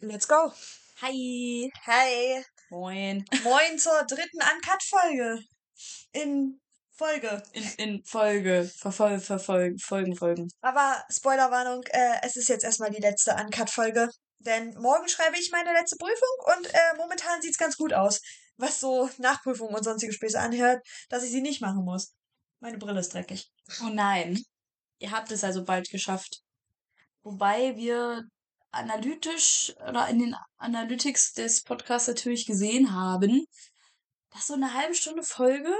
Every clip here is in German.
Let's go. Hi. Hi. Moin. Moin zur dritten Uncut-Folge. In Folge. In, in Folge. Verfol verfolgen. Folgen, Folgen. Aber Spoilerwarnung, äh, es ist jetzt erstmal die letzte Uncut-Folge. Denn morgen schreibe ich meine letzte Prüfung und äh, momentan sieht's ganz gut aus. Was so Nachprüfungen und sonstige Späße anhört, dass ich sie nicht machen muss. Meine Brille ist dreckig. Oh nein. Ihr habt es also bald geschafft. Wobei wir analytisch oder in den Analytics des Podcasts natürlich gesehen haben, dass so eine halbe Stunde Folge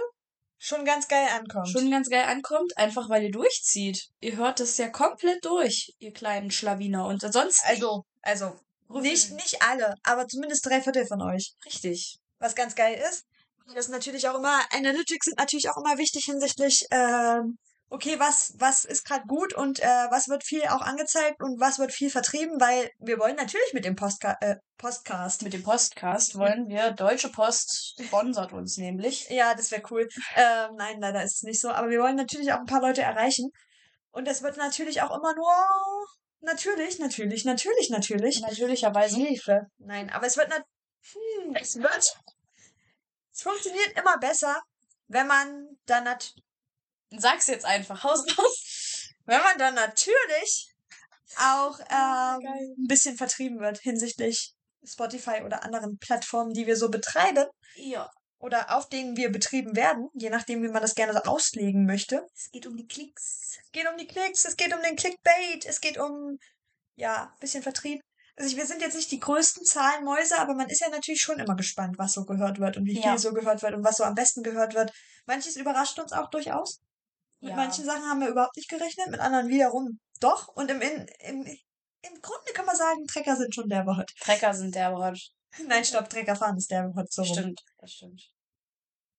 Schon ganz geil ankommt. schon ganz geil ankommt, einfach weil ihr durchzieht. Ihr hört das ja komplett durch, ihr kleinen Schlawiner. Und ansonsten. Also, also, nicht, nicht alle, aber zumindest drei Viertel von euch. Richtig. was ganz geil ist. Das ist natürlich auch immer, Analytics sind natürlich auch immer wichtig hinsichtlich, ähm, okay, was, was ist gerade gut und äh, was wird viel auch angezeigt und was wird viel vertrieben, weil wir wollen natürlich mit dem Postka äh, Postcast. Mit dem Postcast wollen wir, Deutsche Post sponsert uns nämlich. Ja, das wäre cool. Ähm, nein, leider ist es nicht so, aber wir wollen natürlich auch ein paar Leute erreichen. Und das wird natürlich auch immer nur, natürlich, natürlich, natürlich, natürlich. Natürlicherweise. Hilfe. Nein, aber es wird, hm, es wird, es funktioniert immer besser, wenn man dann nat Sag's jetzt einfach, haus raus. wenn man dann natürlich auch ähm, geil. ein bisschen vertrieben wird hinsichtlich Spotify oder anderen Plattformen, die wir so betreiben Ja. oder auf denen wir betrieben werden, je nachdem, wie man das gerne so auslegen möchte. Es geht um die Klicks. Es geht um die Klicks, es geht um den Clickbait, es geht um, ja, ein bisschen Vertrieb. Also wir sind jetzt nicht die größten Zahlenmäuse, aber man ist ja natürlich schon immer gespannt, was so gehört wird und wie Ja. viel so gehört wird und was so am besten gehört wird. Manches überrascht uns auch durchaus. Mit Ja. manchen Sachen haben wir überhaupt nicht gerechnet, mit anderen wiederum doch. Und im, in, im, im Grunde kann man sagen, Trecker sind schon der Wort. Trecker sind der Wort. Nein, stopp, Trecker fahren ist der Wort so rum. Stimmt, das stimmt.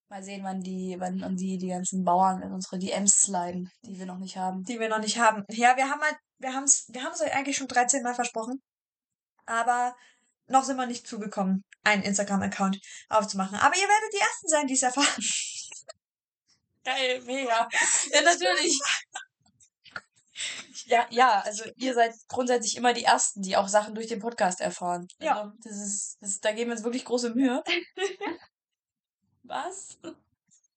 Mal sehen, wann die, wann und die, die ganzen Bauern in unsere DMs sliden, die wir noch nicht haben. die wir noch nicht haben. Ja, wir haben halt, wir haben es, wir haben es euch eigentlich schon 13 Mal versprochen. Aber noch sind wir nicht zugekommen, einen Instagram-Account aufzumachen. Aber ihr werdet die Ersten sein, die es erfahren. Geil, mega. Ja, natürlich. Ja, ja, also ihr seid grundsätzlich immer die Ersten, die auch Sachen durch den Podcast erfahren. Ja. Also, das ist, das, da geben wir uns wirklich große Mühe. Was?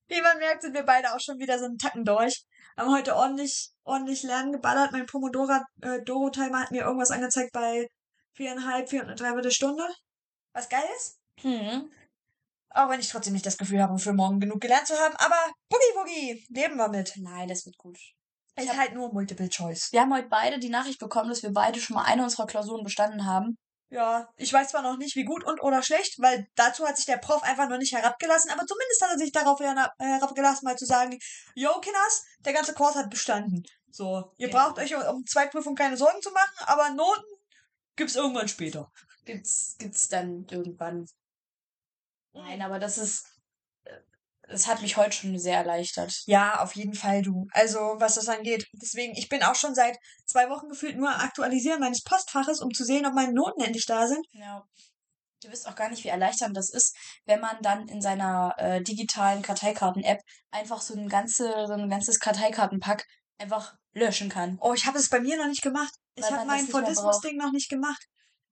Wie man merkt, sind wir beide auch schon wieder so einen Tacken durch. Haben heute ordentlich, ordentlich Lernen geballert. Mein Pomodoro, äh, Doro-Timer hat mir irgendwas angezeigt bei viereinhalb, vier und eine Dreiviertel Stunde. Was geil ist. Hm. Auch wenn ich trotzdem nicht das Gefühl habe, für morgen genug gelernt zu haben. Aber Boogie Woogie, leben wir mit. Nein, das wird gut. Ist halt nur Multiple Choice. Wir haben heute beide die Nachricht bekommen, dass wir beide schon mal eine unserer Klausuren bestanden haben. Ja, ich weiß zwar noch nicht, wie gut und oder schlecht, weil dazu hat sich der Prof einfach noch nicht herabgelassen, aber zumindest hat er sich darauf herab- herabgelassen, mal zu sagen, yo, Kinders, der ganze Kurs hat bestanden. So, ihr Ja. braucht euch um- um Zweitprüfung keine Sorgen zu machen, aber Noten gibt's irgendwann später. Gibt's, gibt's dann irgendwann. Nein, aber das ist. äh, Es hat mich heute schon sehr erleichtert. Ja, auf jeden Fall, du. Also, was das angeht. Deswegen, ich bin auch schon seit zwei Wochen gefühlt nur am Aktualisieren meines Postfaches, um zu sehen, ob meine Noten endlich da sind. Ja. Du wisst auch gar nicht, wie erleichternd das ist, wenn man dann in seiner äh, digitalen Karteikarten-App einfach so ein, ganze, so ein ganzes Karteikartenpack einfach löschen kann. Oh, ich habe es bei mir noch nicht gemacht. Ich Weil habe man das mein Fordismus-Ding noch nicht gemacht.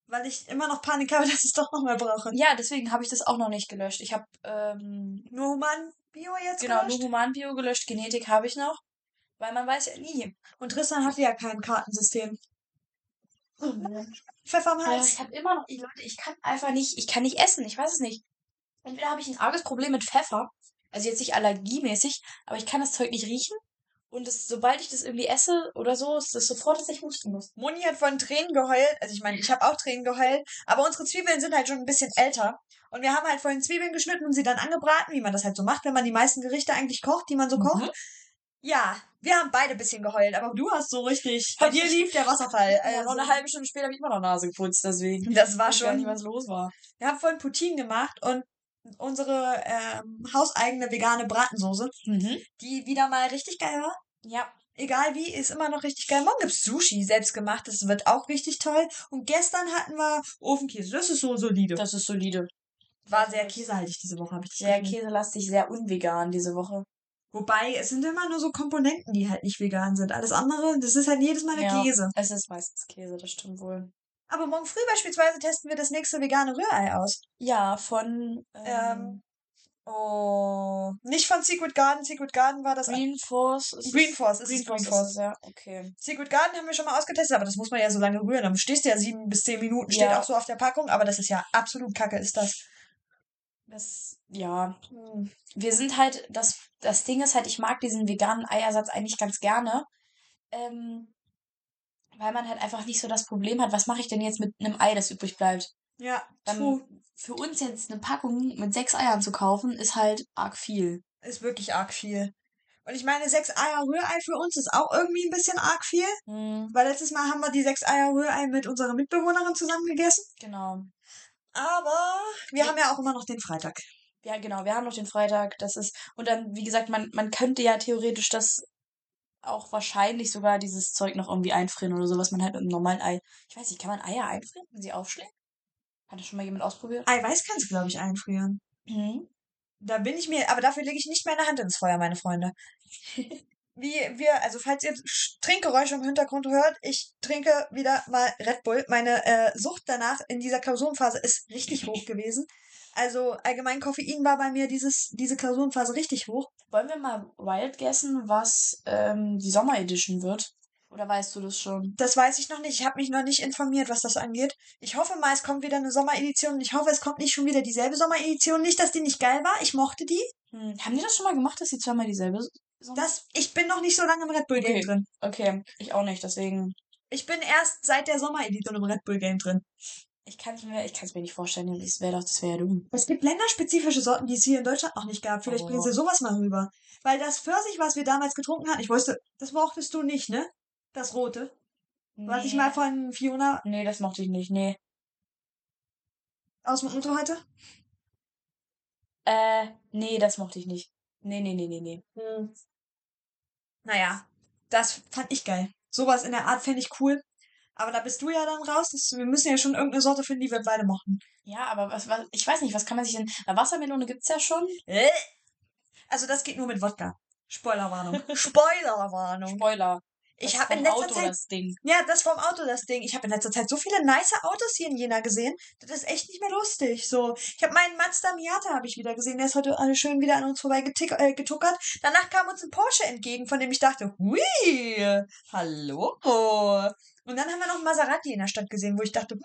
Weil ich immer noch Panik habe, dass ich es doch nochmal brauche. Ja, deswegen habe ich das auch noch nicht gelöscht. Ich habe ähm, Nur Human Bio jetzt genau gelöscht? nur Humanbio gelöscht, Genetik habe ich noch, weil man weiß ja nie. Und Tristan hatte ja kein Kartensystem. Pfeffer am Ja, Hals. ich habe immer noch, ich, Leute, ich kann einfach nicht, ich kann nicht essen, ich weiß es nicht. Entweder habe ich ein arges Problem mit Pfeffer, also jetzt nicht allergiemäßig, aber ich kann das Zeug nicht riechen. Und das, sobald ich das irgendwie esse oder so, ist das sofort, dass ich husten muss. Moni hat von Tränen geheult. Also ich meine, ich habe auch Tränen geheult. Aber unsere Zwiebeln sind halt schon ein bisschen älter. Und wir haben halt vorhin Zwiebeln geschnitten und sie dann angebraten, wie man das halt so macht, wenn man die meisten Gerichte eigentlich kocht, die man so kocht. Mhm. Ja, wir haben beide ein bisschen geheult, aber du hast so richtig. Bei dir lief der Wasserfall. Also, noch eine halbe Stunde später habe ich immer noch Nase geputzt, deswegen. das war Ich weiß schon. nicht, was los war. Wir haben vorhin Poutine gemacht und unsere ähm, hauseigene vegane Bratensoße, Mhm. die wieder mal richtig geil war. Ja. Egal wie, ist immer noch richtig geil. Morgen gibt's Sushi, selbstgemacht. Das wird auch richtig toll. Und gestern hatten wir Ofenkäse. Das ist so solide. Das ist solide. war sehr käsehaltig diese Woche, habe ich das Sehr käselastig, sehr unvegan diese Woche. Wobei, es sind immer nur so Komponenten, die halt nicht vegan sind. Alles andere, das ist halt jedes Mal der Ja. Käse. Es ist meistens Käse, das stimmt wohl. Aber morgen früh beispielsweise testen wir das nächste vegane Rührei aus. Ja, von ähm, Ähm, Oh, nicht von Secret Garden. Secret Garden war das. Green Force. Ist Green Force, es Green ist Green Force. Ist ja, okay. Secret Garden haben wir schon mal ausgetestet, aber das muss man ja so lange rühren. Dann stehst du ja sieben bis zehn Minuten, steht Ja. auch so auf der Packung, aber das ist ja absolut kacke, ist das. Das, ja. Hm. Wir sind halt, das, das Ding ist halt, ich mag diesen veganen Eiersatz eigentlich ganz gerne. Ähm, weil man halt einfach nicht so das Problem hat, was mache ich denn jetzt mit einem Ei, das übrig bleibt? Ja, Dann true. für uns jetzt eine Packung mit sechs Eiern zu kaufen, ist halt arg viel. Ist wirklich arg viel. Und ich meine, sechs Eier Rührei für uns ist auch irgendwie ein bisschen arg viel. Hm, Weil letztes Mal haben wir die sechs Eier Rührei mit unserer Mitbewohnerin zusammen gegessen. genau. Aber wir Ja. haben ja auch immer noch den Freitag. Ja, genau, wir haben noch den Freitag, das ist, und dann, wie gesagt, man, man könnte ja theoretisch das auch wahrscheinlich sogar dieses Zeug noch irgendwie einfrieren oder so, was man halt mit einem normalen Ei, ich weiß nicht, kann man Eier einfrieren, wenn sie aufschlägen? Hat das schon mal jemand ausprobiert? Eiweiß kannst du, glaube ich, einfrieren. Mhm. Da bin ich mir, aber dafür lege ich nicht meine Hand ins Feuer, meine Freunde. Wie wir, also falls ihr Sch- Trinkgeräusche im Hintergrund hört, ich trinke wieder mal Red Bull. Meine äh, Sucht danach in dieser Klausurenphase ist richtig hoch gewesen. Also allgemein Koffein war bei mir dieses, diese Klausurenphase richtig hoch. Wollen wir mal wild guessen, was ähm, die Sommeredition wird? Oder weißt du das schon? Das weiß ich noch nicht. Ich habe mich noch nicht informiert, was das angeht. Ich hoffe mal, es kommt wieder eine Sommeredition. Ich hoffe, es kommt nicht schon wieder dieselbe Sommeredition. Nicht, dass die nicht geil war. Ich mochte die. Hm. Haben die das schon mal gemacht, dass sie zweimal dieselbe Sommer? Das, ich bin noch nicht so lange im Red Bull Game Okay. drin. Okay, ich auch nicht, deswegen. Ich bin erst seit der Sommeredition im Red Bull Game drin. Ich kann es mir, ich kann's mir nicht vorstellen, das wäre doch, das wäre ja dumm. Es gibt länderspezifische Sorten, die es hier in Deutschland noch nicht gab. Vielleicht Oh. bringen sie sowas mal rüber. Weil das Pfirsich, was wir damals getrunken hatten, ich wusste, das mochtest du nicht, ne? Das rote. Was ich Nee. mal von Fiona Nee, das mochte ich nicht, nee. aus dem Auto hatte. Äh, nee, das mochte ich nicht. Nee, nee, nee, nee, nee. Hm. Naja, das fand ich geil. Sowas in der Art fände ich cool. Aber da bist du ja dann raus. Das, wir müssen ja schon irgendeine Sorte finden, die wir beide mochten. Ja, aber was, was, ich weiß nicht, was kann man sich denn. Na, Wassermelone gibt's ja schon. Äh. Also das geht nur mit Wodka. Spoilerwarnung. Spoilerwarnung. Spoiler. Ich habe in letzter Auto Zeit das Ding. Ja, das vom Auto, das Ding. Ich habe in letzter Zeit so viele nice Autos hier in Jena gesehen. Das ist echt nicht mehr lustig. So, ich habe meinen Mazda Miata habe ich wieder gesehen. Der ist heute alle schön wieder an uns vorbei äh, getuckert. Danach kam uns ein Porsche entgegen, von dem ich dachte, hui, hallo. Und dann haben wir noch Maserati in der Stadt gesehen, wo ich dachte, hm,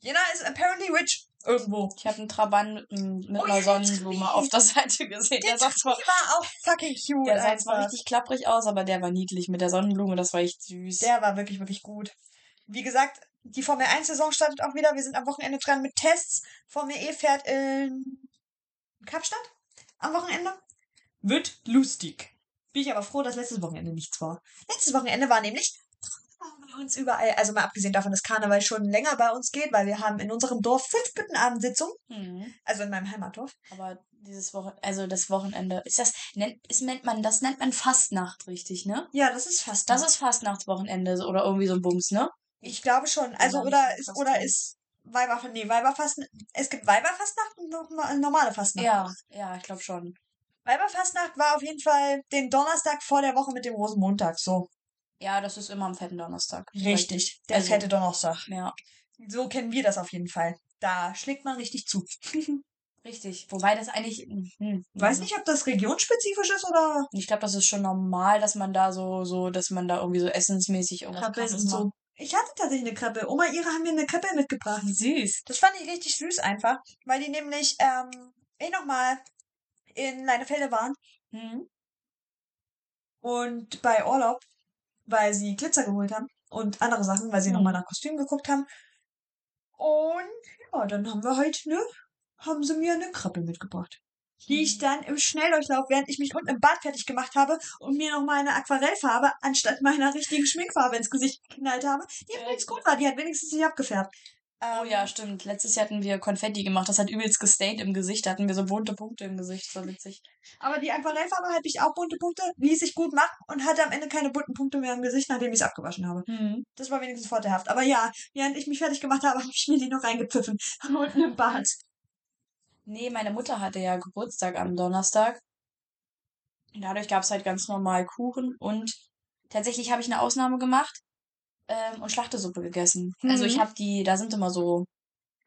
Jena ist apparently rich irgendwo. Ich habe einen Trabant mit, mit Oh einer Sonnenblume auf der Seite gesehen. Der sah zwar, war auch fucking cute. der sah zwar richtig klapprig aus, aber der war niedlich mit der Sonnenblume. Das war echt süß. Der war wirklich, wirklich gut. Wie gesagt, die Formel 1-Saison startet auch wieder. Wir sind am Wochenende dran mit Tests. Formel E fährt in Kapstadt am Wochenende. Wird lustig. Bin ich aber froh, dass letztes Wochenende nichts war. Letztes Wochenende war nämlich uns überall, also mal abgesehen davon, dass Karneval schon länger bei uns geht, weil wir haben in unserem Dorf fünf Büttenabendsitzungen, Hm. also in meinem Heimatdorf. Aber dieses Wochen, also das Wochenende, ist das, nennt, ist, nennt man, das nennt man Fastnacht, richtig, ne? Ja, das ist fast. Das ist Fastnachtswochenende oder irgendwie so ein Bums, ne? Ich glaube schon. Also nicht oder ist oder ist Weiberfastnacht. Nee, Weiberfastnacht. Es gibt Weiberfastnacht und normale Fastnacht. Ja, ja, ich glaube schon. Weiberfastnacht war auf jeden Fall den Donnerstag vor der Woche mit dem Rosenmontag. So. Ja, das ist immer am fetten Donnerstag. Richtig. Der Also- fette Donnerstag. Ja, So kennen wir das auf jeden Fall. Da schlägt man richtig zu. richtig. Wobei das eigentlich, hm, Weiß nicht, ob das regionspezifisch ist oder Ich glaube, das ist schon normal, dass man da so, so, dass man da irgendwie so essensmäßig irgendwas krasses und so. macht. Ich hatte tatsächlich eine Krippe. Oma ihre haben mir eine Krippe mitgebracht. Süß. Das fand ich richtig süß einfach, weil die nämlich, ähm, eh nochmal in Leinefelde waren Hm? und bei Urlaub, weil sie Glitzer geholt haben und andere Sachen, weil sie Hm. nochmal nach Kostümen geguckt haben. Und ja, dann haben wir halt, ne, haben sie mir eine Krippe mitgebracht. Die ich dann im Schnelldurchlauf, während ich mich unten im Bad fertig gemacht habe und mir noch mal eine Aquarellfarbe anstatt meiner richtigen Schminkfarbe ins Gesicht geknallt habe, die Äh, übrigens gut war, die hat wenigstens nicht abgefärbt. Oh Ähm, ja, stimmt. Letztes Jahr hatten wir Konfetti gemacht. Das hat übelst gestayed im Gesicht. Da hatten wir so bunte Punkte im Gesicht. Das war witzig. Aber die Aquarellfarbe hatte ich auch bunte Punkte, ließ sich gut machen und hatte am Ende keine bunten Punkte mehr im Gesicht, nachdem ich es abgewaschen habe. Hm. Das war wenigstens vorteilhaft. Aber ja, während ich mich fertig gemacht habe, habe ich mir die noch reingepfiffen. Unten im Bad. Nee, meine Mutter hatte ja Geburtstag am Donnerstag. Dadurch gab es halt ganz normal Kuchen und tatsächlich habe ich eine Ausnahme gemacht. Ähm, und Schlachtesuppe gegessen. Also ich Mhm. habe die, da sind immer so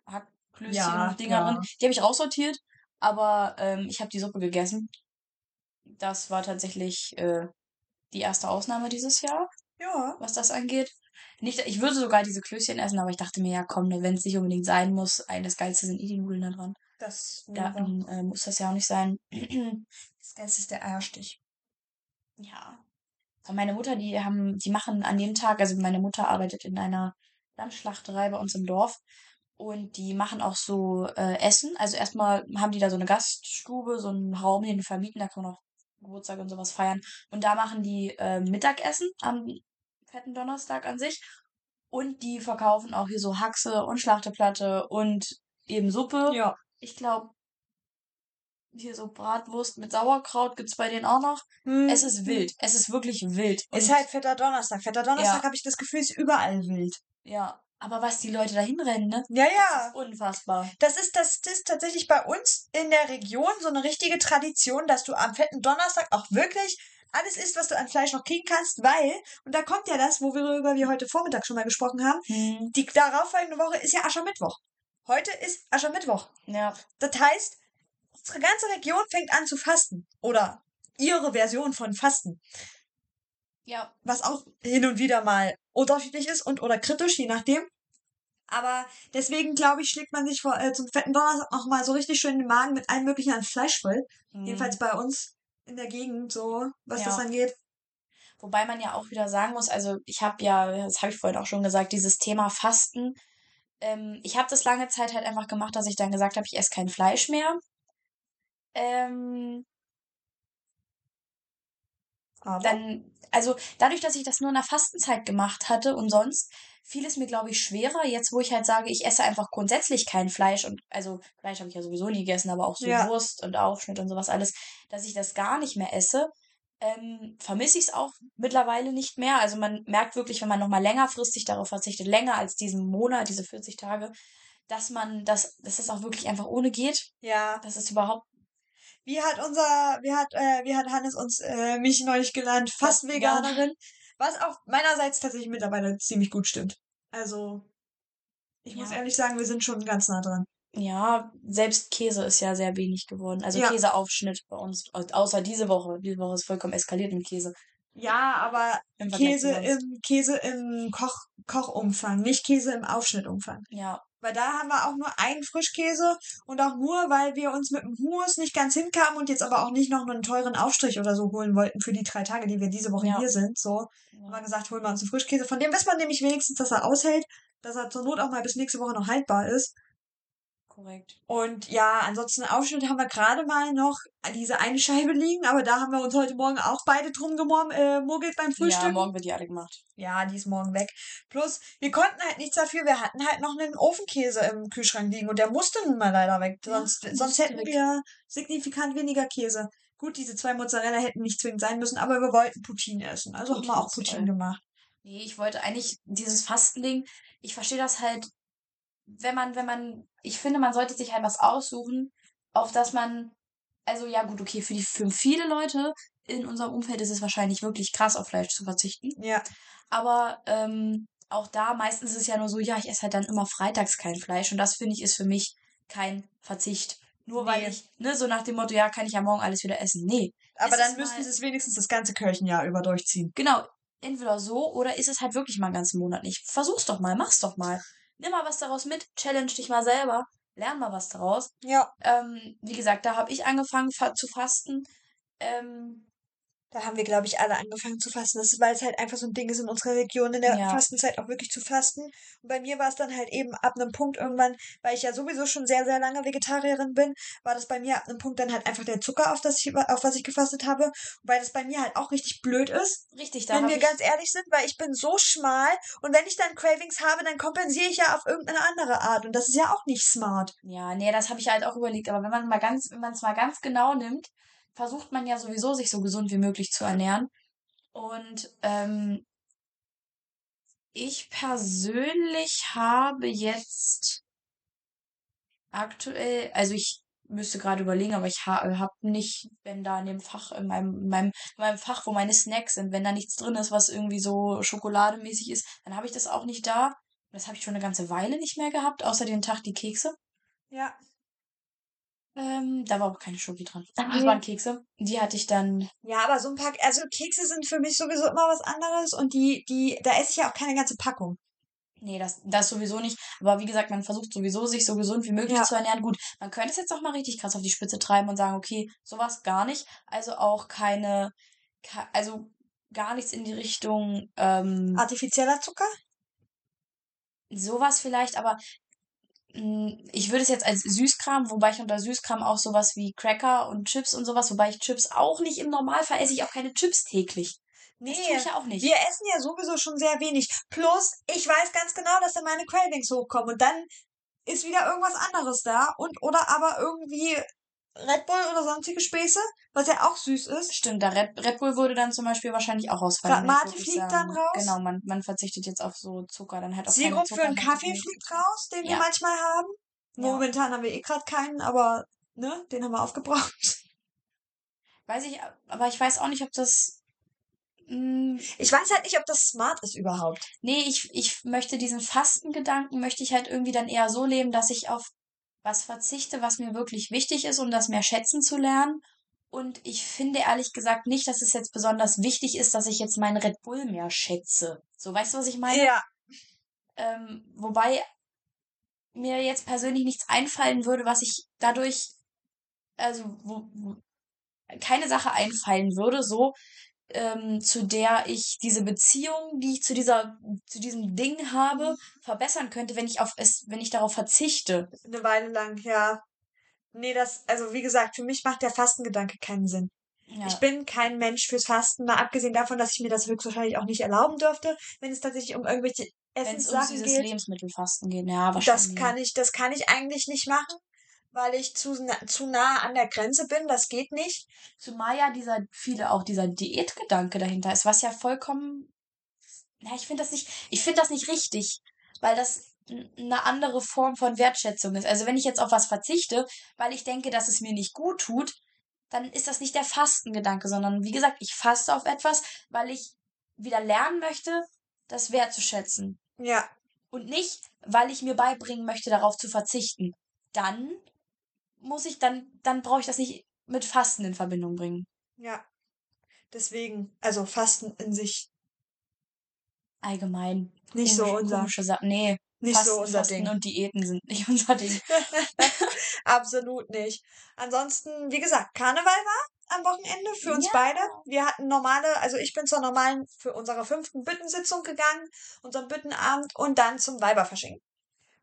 Hackklößchen Ja, und Dinger ja. drin. Die habe ich raussortiert, aber ähm, ich habe die Suppe gegessen. Das war tatsächlich äh, die erste Ausnahme dieses Jahr, Ja. was das angeht. Nicht, ich würde sogar diese Klößchen essen, aber ich dachte mir, ja komm, ne, wenn es nicht unbedingt sein muss, das Geilste sind eh die Nudeln da dran. Das, Da äh, muss das ja auch nicht sein. das Geilste ist der Eierstich. Ja. Meine Mutter, die haben, die machen an dem Tag, also meine Mutter arbeitet in einer Landschlachterei bei uns im Dorf und die machen auch so äh, Essen. Also erstmal haben die da so eine Gaststube, so einen Raum, den vermieten, da kann man auch Geburtstag und sowas feiern. Und da machen die äh, Mittagessen am fetten Donnerstag an sich. Und die verkaufen auch hier so Haxe und Schlachteplatte und eben Suppe. Ja. Ich glaube, hier so Bratwurst mit Sauerkraut gibt's bei denen auch noch. Hm. Es ist wild. Es ist wirklich wild. Ist Und- halt fetter Donnerstag. Fetter Donnerstag Ja. habe ich das Gefühl, ist überall wild. Ja, aber was die Leute da hinrennen, ne? Ja, Das ja. ist unfassbar. Das ist, das ist tatsächlich bei uns in der Region so eine richtige Tradition, dass du am fetten Donnerstag auch wirklich alles isst, was du an Fleisch noch kriegen kannst, weil, und da kommt ja das, worüber wir heute Vormittag schon mal gesprochen haben, Hm, die darauffolgende Woche ist ja Aschermittwoch. Heute ist Aschermittwoch. ja, Das heißt, unsere ganze Region fängt an zu fasten. Oder ihre Version von Fasten. ja, Was auch hin und wieder mal unterschiedlich ist und oder kritisch, je nachdem. Aber deswegen, glaube ich, schlägt man sich vor, äh, zum fetten Donnerstag noch mal so richtig schön den Magen mit allem möglichen an Fleisch voll. hm. Jedenfalls bei uns in der Gegend, so, was das Ja. angeht. Wobei man ja auch wieder sagen muss, also ich habe ja, das habe ich vorhin auch schon gesagt, dieses Thema Fasten. Ähm, ich habe das lange Zeit halt einfach gemacht, dass ich dann gesagt habe, ich esse kein Fleisch mehr. Ähm, Aber dann, also dadurch, dass ich das nur in der Fastenzeit gemacht hatte und sonst, fiel es mir, glaube ich, schwerer, jetzt wo ich halt sage, ich esse einfach grundsätzlich kein Fleisch und, also Fleisch habe ich ja sowieso nie gegessen, aber auch so Ja. Wurst und Aufschnitt und sowas alles, dass ich das gar nicht mehr esse, ähm, vermisse ich es auch mittlerweile nicht mehr. Also man merkt wirklich, wenn man nochmal längerfristig darauf verzichtet, länger als diesen Monat, diese 40 Tage, dass man, dass, dass es auch wirklich einfach ohne geht, ja, dass es überhaupt wie hat unser, wie hat, äh, wie hat Hannes uns, äh, mich neulich genannt, fast Veganerin, was auch meinerseits tatsächlich mittlerweile ziemlich gut stimmt. Also, ich muss Ja. ehrlich sagen, wir sind schon ganz nah dran. Ja, selbst Käse ist ja sehr wenig geworden. Also Ja. Käseaufschnitt bei uns, au- außer diese Woche. Diese Woche ist vollkommen eskaliert mit Käse. Ja, aber Im Käse im, Käse im Koch, Kochumfang, nicht Käse im Aufschnittumfang. Ja, Weil da haben wir auch nur einen Frischkäse und auch nur, weil wir uns mit dem Hummus nicht ganz hinkamen und jetzt aber auch nicht noch einen teuren Aufstrich oder so holen wollten für die drei Tage, die wir diese Woche Ja. hier sind. So haben wir ja, gesagt, holen wir uns einen Frischkäse. Von dem wissen wir nämlich wenigstens, dass er aushält, dass er zur Not auch mal bis nächste Woche noch haltbar ist. Korrekt. Und ja, ansonsten Aufschnitt haben wir gerade mal noch diese eine Scheibe liegen, aber da haben wir uns heute Morgen auch beide drum gemogelt beim Frühstück. Ja, morgen wird die alle gemacht. Ja, die ist morgen weg. Plus, wir konnten halt nichts dafür. Wir hatten halt noch einen Ofenkäse im Kühlschrank liegen und der musste nun mal leider weg. Ja, Sonst, musste sonst hätten weg. wir signifikant weniger Käse. Gut, diese zwei Mozzarella hätten nicht zwingend sein müssen, aber wir wollten Poutine essen. Also haben wir auch Poutine gemacht. Nee, ich wollte eigentlich dieses Fastending, ich verstehe das halt, wenn man, wenn man, ich finde, man sollte sich halt was aussuchen, auf das man, also ja gut, okay, für die, für viele Leute in unserem Umfeld ist es wahrscheinlich wirklich krass, auf Fleisch zu verzichten. Ja, Aber ähm, auch da meistens ist es ja nur so, ja, ich esse halt dann immer freitags kein Fleisch. Und das finde ich ist für mich kein Verzicht. Nur weil Nee. ich, ne, so nach dem Motto, ja, kann ich ja morgen alles wieder essen. Nee. aber dann müssten sie es wenigstens das ganze Kirchenjahr über durchziehen. Genau, entweder so oder ist es halt wirklich mal einen ganzen Monat nicht. Versuch's doch mal, mach's doch mal. Nimm mal was daraus mit, challenge dich mal selber, lern mal was daraus. Ja, Ähm, wie gesagt, da habe ich angefangen fa zu fasten. Ähm, da haben wir, glaube ich, alle angefangen zu fasten. Das ist, weil es halt einfach so ein Ding ist in unserer Region in der Ja. Fastenzeit auch wirklich zu fasten. Und bei mir war es dann halt eben ab einem Punkt irgendwann, weil ich ja sowieso schon sehr, sehr lange Vegetarierin bin, war das bei mir ab einem Punkt dann halt einfach der Zucker, auf, das ich, auf was ich gefastet habe. Weil das bei mir halt auch richtig blöd ist, richtig, da wenn wir ganz ehrlich sind, weil ich bin so schmal und wenn ich dann Cravings habe, dann kompensiere ich ja auf irgendeine andere Art. Und das ist ja auch nicht smart. Ja, nee, das habe ich halt auch überlegt. Aber wenn man mal ganz, wenn man es mal ganz genau nimmt, versucht man ja sowieso, sich so gesund wie möglich zu ernähren. Und ähm, ich persönlich habe jetzt aktuell, also ich müsste gerade überlegen, aber ich ha habe nicht, wenn da in dem Fach, in meinem, in meinem, in meinem Fach, wo meine Snacks sind, wenn da nichts drin ist, was irgendwie so schokolademäßig ist, dann habe ich das auch nicht da. Das habe ich schon eine ganze Weile nicht mehr gehabt, außer den Tag die Kekse. Ja. Ähm, da war auch keine Schoki dran. Das Nee. waren Kekse. Die hatte ich dann. Ja, aber so ein Pack, also Kekse sind für mich sowieso immer was anderes und die, die, da esse ich ja auch keine ganze Packung. Nee, das, das sowieso nicht. Aber wie gesagt, man versucht sowieso, sich so gesund wie möglich Ja. zu ernähren. Gut, man könnte es jetzt auch mal richtig krass auf die Spitze treiben und sagen, okay, sowas gar nicht. Also auch keine, ke- also gar nichts in die Richtung, ähm, Artifizieller Zucker? sowas vielleicht, aber ich würde es jetzt als Süßkram, wobei ich unter Süßkram auch sowas wie Cracker und Chips und sowas, wobei ich Chips auch nicht im Normalfall esse ich auch keine Chips täglich. Nee, Das tue ich ja auch nicht. wir essen ja sowieso schon sehr wenig. Plus, ich weiß ganz genau, dass dann meine Cravings hochkommen und dann ist wieder irgendwas anderes da und oder aber irgendwie Red Bull oder sonstige Späße, was ja auch süß ist. Stimmt, der Red, Red Bull würde dann zum Beispiel wahrscheinlich auch ausfallen. wenn ich Mate fliegt sagen- dann raus. Genau, man, man verzichtet jetzt auf so Zucker, dann halt auch keine Sirup für einen Kaffee Milch. fliegt raus, den wir Ja. manchmal haben. Ja. Momentan haben wir eh gerade keinen, aber ne, den haben wir aufgebraucht. Weiß ich, aber ich weiß auch nicht, ob das. Mh, Ich weiß halt nicht, ob das smart ist überhaupt. nee, ich, ich möchte diesen Fastengedanken, möchte ich halt irgendwie dann eher so leben, dass ich auf was verzichte, was mir wirklich wichtig ist, um das mehr schätzen zu lernen. Und ich finde ehrlich gesagt nicht, dass es jetzt besonders wichtig ist, dass ich jetzt meinen Red Bull mehr schätze. So, weißt du, was ich meine? Ja. Ähm, wobei mir jetzt persönlich nichts einfallen würde, was ich dadurch, also wo, wo keine Sache einfallen würde, so ähm, zu der ich diese Beziehung, die ich zu dieser, zu diesem Ding habe, verbessern könnte, wenn ich auf es, wenn ich darauf verzichte. Eine Weile lang, ja. Nee, das, also wie gesagt, für mich macht der Fastengedanke keinen Sinn. Ja. Ich bin kein Mensch fürs Fasten, mal abgesehen davon, dass ich mir das höchstwahrscheinlich auch nicht erlauben dürfte, wenn es tatsächlich um irgendwelche um Essenssachen dieses geht. Lebensmittelfasten geht, ja, wahrscheinlich. Das kann ich, das kann ich eigentlich nicht machen, weil ich zu, zu nah an der Grenze bin. Das geht nicht. Zumal ja dieser, viele auch dieser Diätgedanke dahinter ist, was ja vollkommen, na, ich finde das nicht, ich finde das nicht richtig, weil das eine andere Form von Wertschätzung ist. Also wenn ich jetzt auf was verzichte, weil ich denke, dass es mir nicht gut tut, dann ist das nicht der Fastengedanke, sondern wie gesagt, ich faste auf etwas, weil ich wieder lernen möchte, das wertzuschätzen. Ja, Und nicht, weil ich mir beibringen möchte, darauf zu verzichten. Dann muss ich, dann, dann brauche ich das nicht mit Fasten in Verbindung bringen. ja. Deswegen, also Fasten in sich allgemein. nicht so unser. Nee, nicht Fasten, so unser Fasten Ding. und Diäten sind nicht unser Ding. Absolut nicht. Ansonsten, wie gesagt, Karneval war am Wochenende für uns Ja. beide. Wir hatten normale, also ich bin zur normalen, für unsere fünften Büttensitzung gegangen, unseren Büttenabend und dann zum Weiberfasching.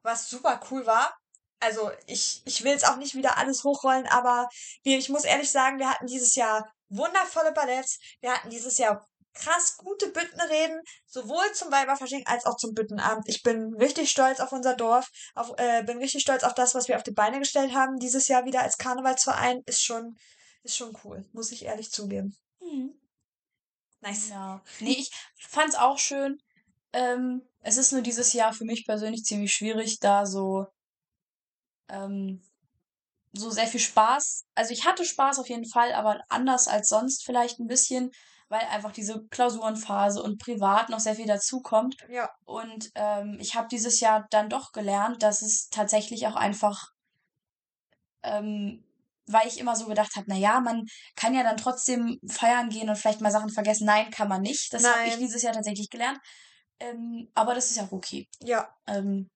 Was super cool war. Also ich, ich will jetzt auch nicht wieder alles hochrollen, aber wir, ich muss ehrlich sagen, wir hatten dieses Jahr wundervolle Balletts. Wir hatten dieses Jahr krass gute Büttenreden, sowohl zum Weiberfasching als auch zum Büttenabend. Ich bin richtig stolz auf unser Dorf, auf, äh, bin richtig stolz auf das, was wir auf die Beine gestellt haben. Dieses Jahr wieder als Karnevalsverein ist schon, ist schon cool, muss ich ehrlich zugeben. Hm. Nice. Ja. Nee, ich fand's auch schön. Ähm, es ist nur dieses Jahr für mich persönlich ziemlich schwierig, da so, ähm, so sehr viel Spaß. Also ich hatte Spaß auf jeden Fall, aber anders als sonst vielleicht ein bisschen, weil einfach diese Klausurenphase und privat noch sehr viel dazukommt. Ja, Und ähm, ich habe dieses Jahr dann doch gelernt, dass es tatsächlich auch einfach, ähm, weil ich immer so gedacht habe, na ja, man kann ja dann trotzdem feiern gehen und vielleicht mal Sachen vergessen. Nein, kann man nicht. Das habe ich dieses Jahr tatsächlich gelernt. Ähm, aber das ist ja auch okay. ja, Ähm,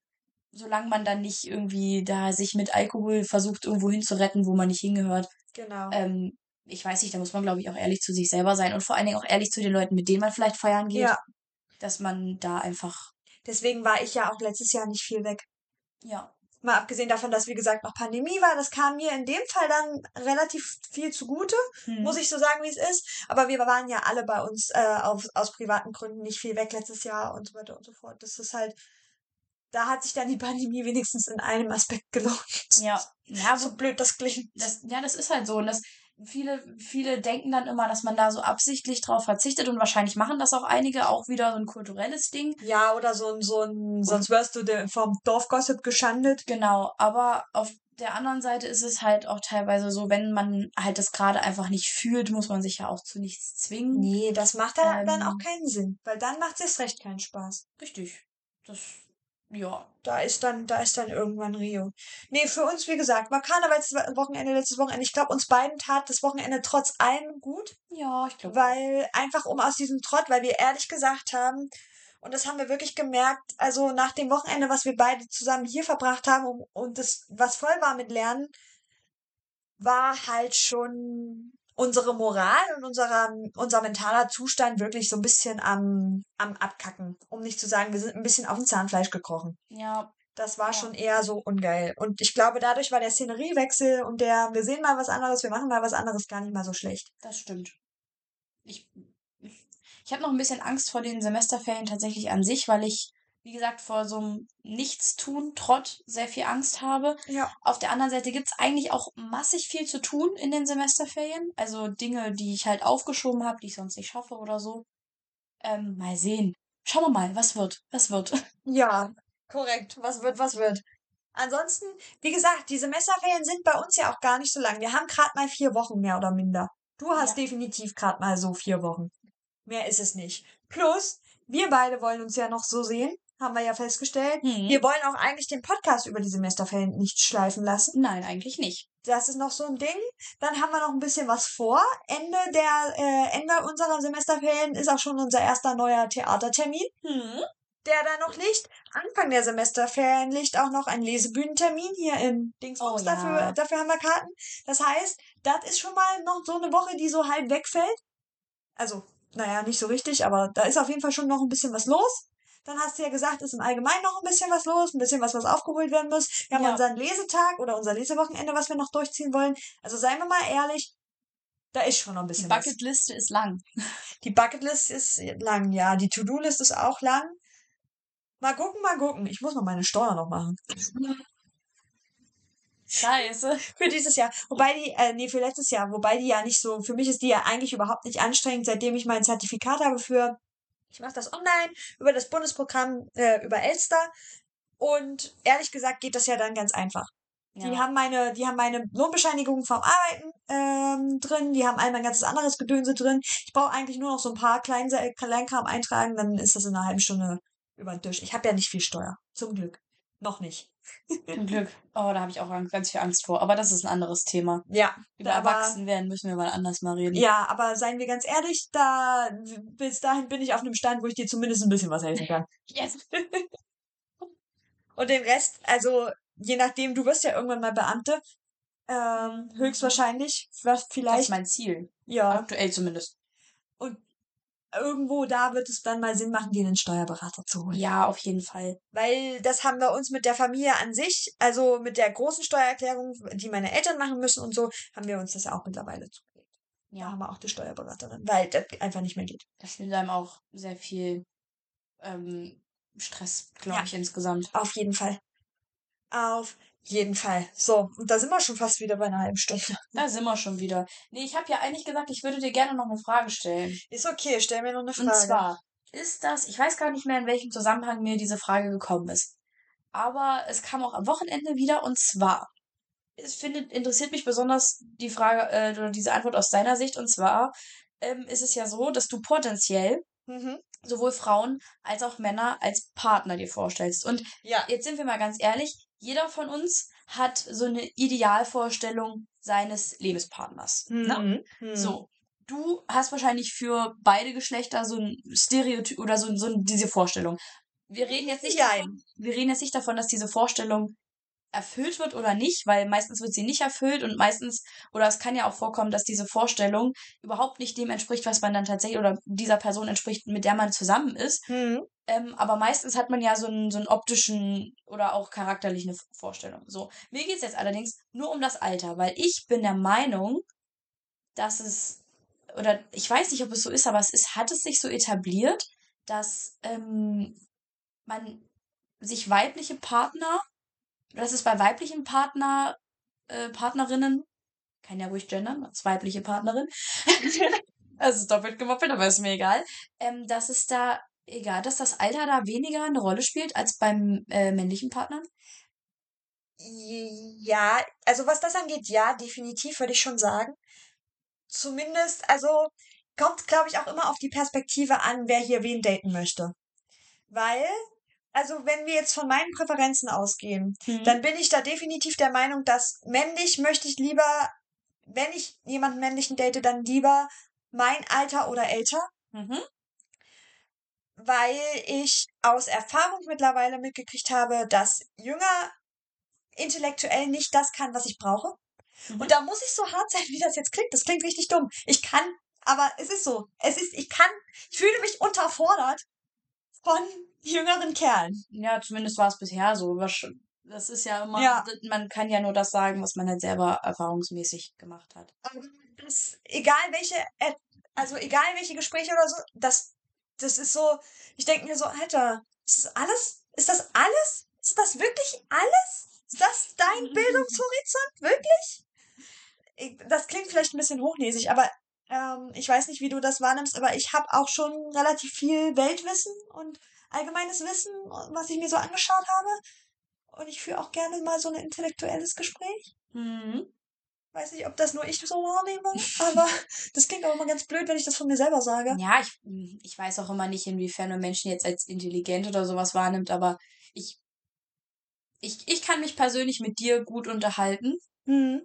solange man dann nicht irgendwie da sich mit Alkohol versucht, irgendwo hinzuretten, wo man nicht hingehört. genau. Ähm, ich weiß nicht, da muss man, glaube ich, auch ehrlich zu sich selber sein und vor allen Dingen auch ehrlich zu den Leuten, mit denen man vielleicht feiern geht. Ja. Dass man da einfach, Deswegen war ich ja auch letztes Jahr nicht viel weg. ja, Mal abgesehen davon, dass, wie gesagt, noch Pandemie war, das kam mir in dem Fall dann relativ viel zugute, hm. muss ich so sagen, wie es ist. Aber wir waren ja alle bei uns äh, auf, aus privaten Gründen nicht viel weg letztes Jahr und so weiter und so fort. Das ist halt, da hat sich dann die Pandemie wenigstens in einem Aspekt gelohnt. Ja, ja, So so, blöd das klingt. das, ja, das ist halt so. Und das, viele, viele denken dann immer, dass man da so absichtlich drauf verzichtet und wahrscheinlich machen das auch einige, auch wieder so ein kulturelles Ding. Ja, oder so ein, so ein, sonst wirst du vom Dorfgossip geschandet. Genau, aber auf, der anderen Seite ist es halt auch teilweise so, wenn man halt das gerade einfach nicht fühlt, muss man sich ja auch zu nichts zwingen. Nee, das macht da dann auch Ähm. keinen Sinn, weil dann macht es erst recht keinen Spaß. Richtig. Das, ja. Da ist dann, da ist dann irgendwann Rio. Nee, für uns, wie gesagt, war Karnevalswochenende, letztes Wochenende. Ich glaube, uns beiden tat das Wochenende trotz allem gut, Ja, ich glaube. weil einfach um aus diesem Trott, weil wir ehrlich gesagt haben, und das haben wir wirklich gemerkt, also nach dem Wochenende, was wir beide zusammen hier verbracht haben und, und das, was voll war mit Lernen, war halt schon unsere Moral und unserer, unser mentaler Zustand wirklich so ein bisschen am, am Abkacken. Um nicht zu sagen, wir sind ein bisschen auf dem Zahnfleisch gekrochen. Ja, Das war Ja. schon eher so ungeil. Und ich glaube, dadurch war der Szeneriewechsel und der, wir sehen mal was anderes, wir machen mal was anderes, gar nicht mal so schlecht. das stimmt. Ich, ich habe noch ein bisschen Angst vor den Semesterferien tatsächlich an sich, weil ich, wie gesagt, vor so einem Nichtstun, Trott sehr viel Angst habe. Ja. Auf der anderen Seite gibt's eigentlich auch massig viel zu tun in den Semesterferien. Also Dinge, die ich halt aufgeschoben habe, die ich sonst nicht schaffe oder so. Ähm, mal sehen. Schauen wir mal, was wird, was wird. Ja, korrekt. Was wird, was wird. Ansonsten, wie gesagt, die Semesterferien sind bei uns ja auch gar nicht so lang. Wir haben gerade mal vier Wochen mehr oder minder. Du hast Ja. definitiv gerade mal so vier Wochen. Mehr ist es nicht. Plus, wir beide wollen uns ja noch so sehen, haben wir ja festgestellt. Hm. Wir wollen auch eigentlich den Podcast über die Semesterferien nicht schleifen lassen. Nein, eigentlich nicht. Das ist noch so ein Ding. Dann haben wir noch ein bisschen was vor. Ende der, äh, Ende unserer Semesterferien ist auch schon unser erster neuer Theatertermin, Hm. der da noch liegt. Anfang der Semesterferien liegt auch noch ein Lesebühnentermin hier in Dingsbums. Oh ja. dafür, dafür haben wir Karten. Das heißt, das ist schon mal noch so eine Woche, die so halb wegfällt. Also, naja, nicht so richtig, aber da ist auf jeden Fall schon noch ein bisschen was los. Dann hast du ja gesagt, ist im Allgemeinen noch ein bisschen was los, ein bisschen was, was aufgeholt werden muss. Wir haben Ja. unseren Lesetag oder unser Lesewochenende, was wir noch durchziehen wollen. Also seien wir mal ehrlich, da ist schon noch ein Die bisschen was. Bucketliste ist lang. Die Bucketlist ist lang, ja. Die To-Do-List ist auch lang. Mal gucken, mal gucken. Ich muss noch meine Steuer noch machen. Scheiße. Für dieses Jahr. Wobei die, äh, nee, für letztes Jahr. Wobei die ja nicht so, für mich ist die ja eigentlich überhaupt nicht anstrengend, seitdem ich mein Zertifikat habe für, ich mache das online über das Bundesprogramm, äh, über Elster. Und ehrlich gesagt geht das ja dann ganz einfach. Die Ja. haben meine, die haben meine Lohnbescheinigung vom Arbeiten ähm, drin, die haben all mein ganzes anderes Gedönse drin. Ich brauche eigentlich nur noch so ein paar Klein Kleinkram eintragen, dann ist das in einer halben Stunde über den Tisch. Ich habe ja nicht viel Steuer. Zum Glück. Noch nicht. Zum Glück. Oh, da habe ich auch ganz viel Angst vor. Aber das ist ein anderes Thema. Ja. Über aber- Erwachsen werden müssen wir mal anders mal reden. Ja, aber seien wir ganz ehrlich, da bis dahin bin ich auf einem Stand, wo ich dir zumindest ein bisschen was helfen kann. Yes. Und den Rest, also je nachdem, du wirst ja irgendwann mal Beamte, ähm, höchstwahrscheinlich, was Das ist vielleicht, mein Ziel. ja, Aktuell zumindest. und irgendwo da wird es dann mal Sinn machen, dir einen Steuerberater zu holen. Ja, auf jeden Fall. Weil das haben wir uns mit der Familie an sich, also mit der großen Steuererklärung, die meine Eltern machen müssen und so, haben wir uns das ja auch mittlerweile zugelegt. Da Ja, haben wir auch die Steuerberaterin, weil das einfach nicht mehr geht. das nimmt einem auch sehr viel ähm, Stress, glaube Ja. ich, insgesamt. Auf jeden Fall. Auf jeden Fall. So, und da sind wir schon fast wieder bei einer halben Stunde. Da sind wir schon wieder. Nee, ich habe ja eigentlich gesagt, ich würde dir gerne noch eine Frage stellen. Ist okay, stell mir noch eine Frage. Und zwar ist das, ich weiß gar nicht mehr, in welchem Zusammenhang mir diese Frage gekommen ist. Aber es kam auch am Wochenende wieder und zwar, es findet, interessiert mich besonders die Frage äh, oder diese Antwort aus deiner Sicht und zwar ähm, ist es ja so, dass du potenziell Mhm. sowohl Frauen als auch Männer als Partner dir vorstellst. Und Ja. jetzt sind wir mal ganz ehrlich, jeder von uns hat so eine Idealvorstellung seines Lebenspartners. Ne? Mhm. Mhm. So, du hast wahrscheinlich für beide Geschlechter so ein Stereotyp oder so, so diese Vorstellung. Wir reden jetzt nicht davon, wir reden jetzt nicht davon, dass diese Vorstellung erfüllt wird oder nicht, weil meistens wird sie nicht erfüllt und meistens, oder es kann ja auch vorkommen, dass diese Vorstellung überhaupt nicht dem entspricht, was man dann tatsächlich oder dieser Person entspricht, mit der man zusammen ist. Mhm. Ähm, aber meistens hat man ja so einen, so einen optischen oder auch charakterlichen Vorstellung. So, mir geht's jetzt allerdings nur um das Alter, weil ich bin der Meinung, dass es, oder ich weiß nicht, ob es so ist, aber es ist, hat es sich so etabliert, dass ähm, man sich weibliche Partner, dass es bei weiblichen Partner, äh, Partnerinnen, kann ja ruhig gendern, als weibliche Partnerin, es ist doppelt gemoppelt, aber ist mir egal, ähm, dass es da, egal, dass das Alter da weniger eine Rolle spielt als beim äh, männlichen Partner. Ja, also was das angeht, ja, definitiv würde ich schon sagen. Zumindest, also kommt, glaube ich, auch immer auf die Perspektive an, wer hier wen daten möchte. Weil, also wenn wir jetzt von meinen Präferenzen ausgehen, Mhm. dann bin ich da definitiv der Meinung, dass männlich möchte ich lieber, wenn ich jemanden männlichen date, dann lieber mein Alter oder älter, Mhm. weil ich aus Erfahrung mittlerweile mitgekriegt habe, dass jünger intellektuell nicht das kann, was ich brauche. Mhm. Und da muss ich so hart sein, wie das jetzt klingt. Das klingt richtig dumm. Ich kann, aber es ist so. Es ist, ich kann, ich fühle mich unterfordert von jüngeren Kerlen. Ja, zumindest war es bisher so. Das ist ja immer, Ja. man kann ja nur das sagen, was man halt selber erfahrungsmäßig gemacht hat. Das, egal welche, also egal welche Gespräche oder so, das, das ist so, ich denke mir so, Alter, ist das alles? Ist das alles? Ist das wirklich alles? Ist das dein Bildungshorizont? Wirklich? Ich, das klingt vielleicht ein bisschen hochnäsig, aber ähm, ich weiß nicht, wie du das wahrnimmst, aber ich habe auch schon relativ viel Weltwissen und allgemeines Wissen, was ich mir so angeschaut habe. Und ich führe auch gerne mal so ein intellektuelles Gespräch. Mhm. Weiß nicht, ob das nur ich so wahrnehme, aber das klingt auch immer ganz blöd, wenn ich das von mir selber sage. Ja, ich, ich weiß auch immer nicht, inwiefern man Menschen jetzt als intelligent oder sowas wahrnimmt, aber ich, ich, ich kann mich persönlich mit dir gut unterhalten. Hm.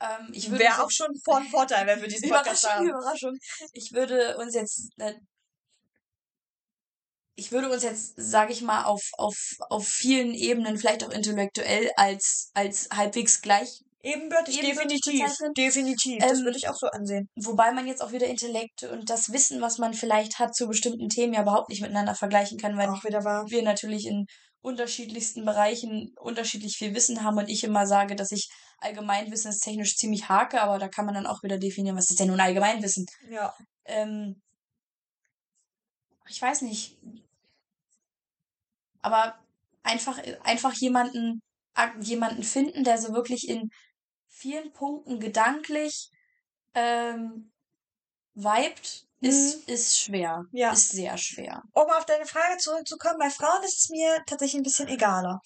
Ähm, ich würde Wäre auch schon von Vorteil, wenn wir diesen Podcast Überraschung, haben. Überraschung. Ich würde uns jetzt, äh, ich würde uns jetzt, sage ich mal, auf, auf, auf vielen Ebenen, vielleicht auch intellektuell, als, als halbwegs gleich, Ebenbürtig, Ebenbürtig definitiv. Definitiv. das Ähm, würde ich auch so ansehen. wobei man jetzt auch wieder Intellekt und das Wissen, was man vielleicht hat zu bestimmten Themen, ja überhaupt nicht miteinander vergleichen kann, weil Auch wieder wahr. wir natürlich in unterschiedlichsten Bereichen unterschiedlich viel Wissen haben und ich immer sage, dass ich allgemeinwissenstechnisch ziemlich hake, aber da kann man dann auch wieder definieren, was ist denn nun Allgemeinwissen? Ja. Ähm, ich weiß nicht. Aber einfach, einfach jemanden, jemanden finden, der so wirklich in vielen Punkten gedanklich ähm, vibet, ist, ist schwer. Ja. Ist sehr schwer. Um auf deine Frage zurückzukommen, bei Frauen ist es mir tatsächlich ein bisschen egaler.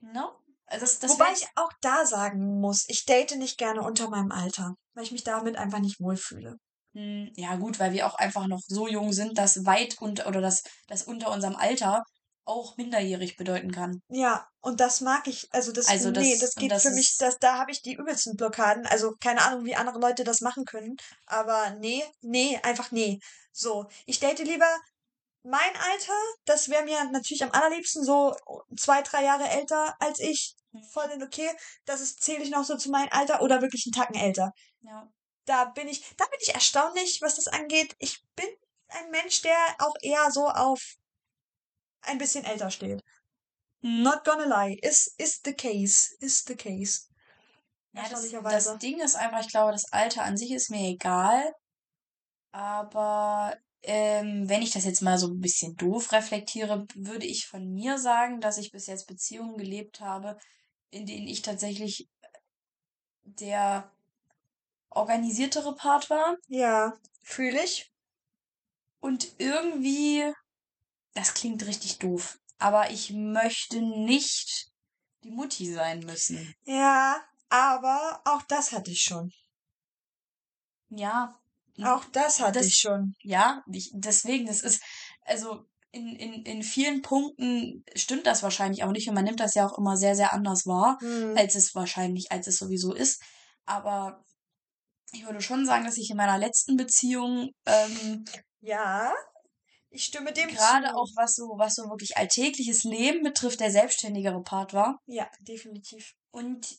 No? Also Das, das Wobei ich auch da sagen muss, ich date nicht gerne unter meinem Alter, weil ich mich damit einfach nicht wohlfühle. Hm, Ja, gut, weil wir auch einfach noch so jung sind, dass weit unter oder dass das unter unserem Alter auch minderjährig bedeuten kann. Ja, und das mag ich, also das, Also nee, das- das geht das für mich, das, da habe ich die übelsten Blockaden. Also keine Ahnung, wie andere Leute das machen können, aber nee, nee, einfach nee. So, ich date lieber mein Alter, das wäre mir natürlich am allerliebsten so zwei, drei Jahre älter als ich. Voll in okay, das ist, zähle ich noch so zu meinem Alter oder wirklich einen Tacken älter. Ja. Da bin ich, da bin ich erstaunlich, was das angeht. Ich bin ein Mensch, der auch eher so auf ein bisschen älter steht. Not gonna lie, is, is the case, is the case. Ja, das, das Ding ist einfach, ich glaube, das Alter an sich ist mir egal. Aber ähm, wenn ich das jetzt mal so ein bisschen doof reflektiere, würde ich von mir sagen, dass ich bis jetzt Beziehungen gelebt habe, in denen ich tatsächlich der organisiertere Part war. Ja, fühle ich. Und irgendwie, das klingt richtig doof, aber ich möchte nicht die Mutti sein müssen. Ja, aber auch das hatte ich schon. Ja. Auch das hatte Das- ich schon. Ja, ich, deswegen, das ist, also in, in, in vielen Punkten stimmt das wahrscheinlich auch nicht und man nimmt das ja auch immer sehr, sehr anders wahr, Hm. als es wahrscheinlich, als es sowieso ist. Aber ich würde schon sagen, dass ich in meiner letzten Beziehung ähm, Ja, ich stimme dem gerade zu. auch was so, was so wirklich alltägliches Leben betrifft, der selbstständigere Part war. Ja, definitiv. Und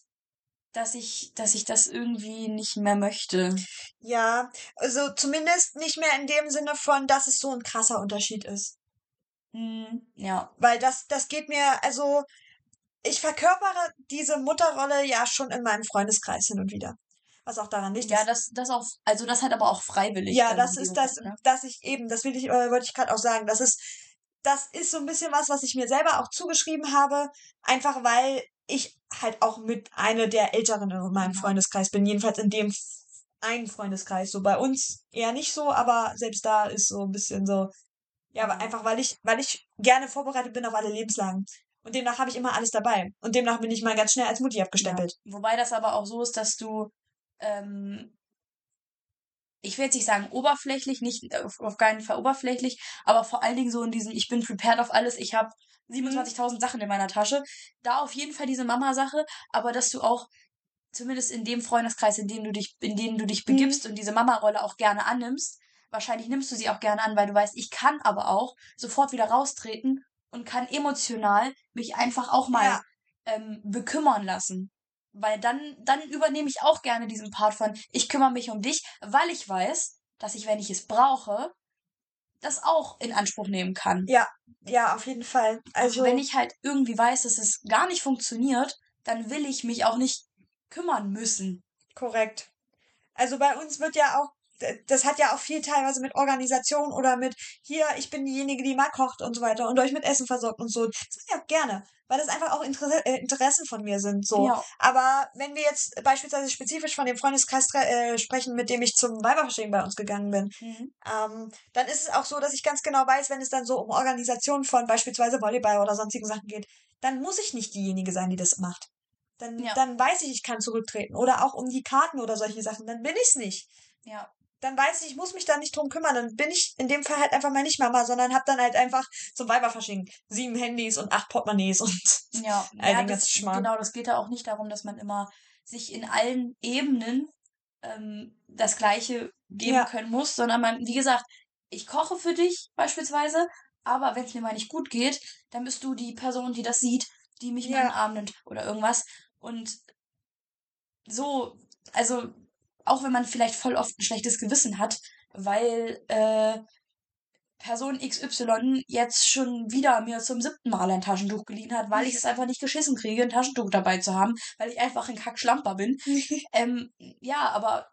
dass ich, dass ich das irgendwie nicht mehr möchte. Ja, also zumindest nicht mehr in dem Sinne von, dass es so ein krasser Unterschied ist. Hm, ja. Weil das, das geht mir, also ich verkörpere diese Mutterrolle ja schon in meinem Freundeskreis hin und wieder. Was auch daran liegt, Ja, das, das auch, also das hat aber auch freiwillig. ja, das ist das, ne? dass ich eben, das will ich, äh, wollte ich gerade auch sagen, das ist, das ist so ein bisschen was, was ich mir selber auch zugeschrieben habe, einfach weil ich halt auch mit einer der Älteren in meinem Ja. Freundeskreis bin, jedenfalls in dem einen Freundeskreis. So bei uns eher nicht so, aber selbst da ist so ein bisschen so, ja, einfach weil ich, weil ich gerne vorbereitet bin auf alle Lebenslagen. Und demnach habe ich immer alles dabei. Und demnach bin ich mal ganz schnell als Mutti abgestempelt. Ja. Wobei das aber auch so ist, dass du, ähm, ich will jetzt nicht sagen oberflächlich, nicht auf, auf keinen Fall oberflächlich, aber vor allen Dingen so in diesem, ich bin prepared auf alles, ich habe 27.000 mhm. Sachen in meiner Tasche. Da auf jeden Fall diese Mama-Sache, aber dass du auch zumindest in dem Freundeskreis, in dem du dich, in dem du dich begibst mhm. und diese Mama-Rolle auch gerne annimmst, wahrscheinlich nimmst du sie auch gerne an, weil du weißt, ich kann aber auch sofort wieder raustreten und kann emotional mich einfach auch mal ja. ähm, bekümmern lassen. Weil dann, dann übernehme ich auch gerne diesen Part von, ich kümmere mich um dich, weil ich weiß, dass ich, wenn ich es brauche, das auch in Anspruch nehmen kann. Ja, ja, auf jeden Fall. Also, wenn ich halt irgendwie weiß, dass es gar nicht funktioniert, dann will ich mich auch nicht kümmern müssen. Korrekt. Also bei uns wird ja auch das hat ja auch viel teilweise mit Organisation oder mit hier, ich bin diejenige, die mal kocht und so weiter und euch mit Essen versorgt und so. Das mache ich auch gerne, weil das einfach auch Inter äh, Interessen von mir sind. So. Ja. Aber wenn wir jetzt beispielsweise spezifisch von dem Freundeskreis äh, sprechen, mit dem ich zum Weiberverstehen bei uns gegangen bin, mhm. ähm, dann ist es auch so, dass ich ganz genau weiß, wenn es dann so um Organisation von beispielsweise Volleyball oder sonstigen Sachen geht, dann muss ich nicht diejenige sein, die das macht. Dann, ja. dann weiß ich, ich kann zurücktreten. Oder auch um die Karten oder solche Sachen, dann bin ich es nicht. Ja dann weiß ich, ich muss mich da nicht drum kümmern. Dann bin ich in dem Fall halt einfach mal nicht Mama, sondern hab dann halt einfach zum Weiberfasching sieben Handys und acht Portemonnaies und ja, all ja, den das, Genau, das geht ja auch nicht darum, dass man immer sich in allen Ebenen ähm, das Gleiche geben ja. können muss, sondern man, wie gesagt, ich koche für dich beispielsweise, aber wenn es mir mal nicht gut geht, dann bist du die Person, die das sieht, die mich ja. in den Arm nimmt oder irgendwas. Und so, also auch wenn man vielleicht voll oft ein schlechtes Gewissen hat, weil äh, Person XY jetzt schon wieder mir zum siebten Mal ein Taschentuch geliehen hat, weil ich es einfach nicht geschissen kriege, ein Taschentuch dabei zu haben, weil ich einfach ein Kackschlamper bin. ähm, ja, aber